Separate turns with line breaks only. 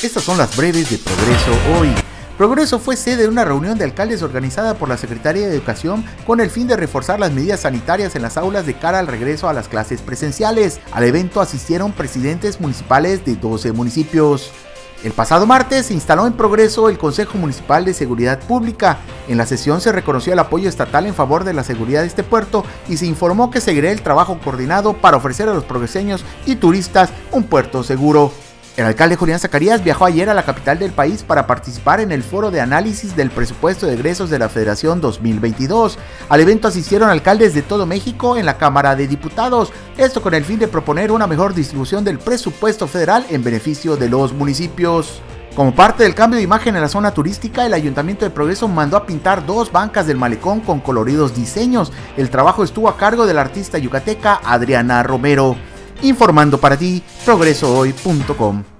Estas son las breves de Progreso hoy. Progreso fue sede de una reunión de alcaldes organizada por la Secretaría de Educación con el fin de reforzar las medidas sanitarias en las aulas de cara al regreso a las clases presenciales. Al evento asistieron presidentes municipales de 12 municipios. El pasado martes se instaló en Progreso el Consejo Municipal de Seguridad Pública. En la sesión se reconoció el apoyo estatal en favor de la seguridad de este puerto y se informó que seguirá el trabajo coordinado para ofrecer a los progreseños y turistas un puerto seguro. El alcalde Julián Zacarías viajó ayer a la capital del país para participar en el foro de análisis del presupuesto de egresos de la Federación 2022. Al evento asistieron alcaldes de todo México en la Cámara de Diputados, esto con el fin de proponer una mejor distribución del presupuesto federal en beneficio de los municipios. Como parte del cambio de imagen en la zona turística, el Ayuntamiento de Progreso mandó a pintar dos bancas del malecón con coloridos diseños. El trabajo estuvo a cargo del artista yucateca Adriana Romero. Informando para ti, progresohoy.com.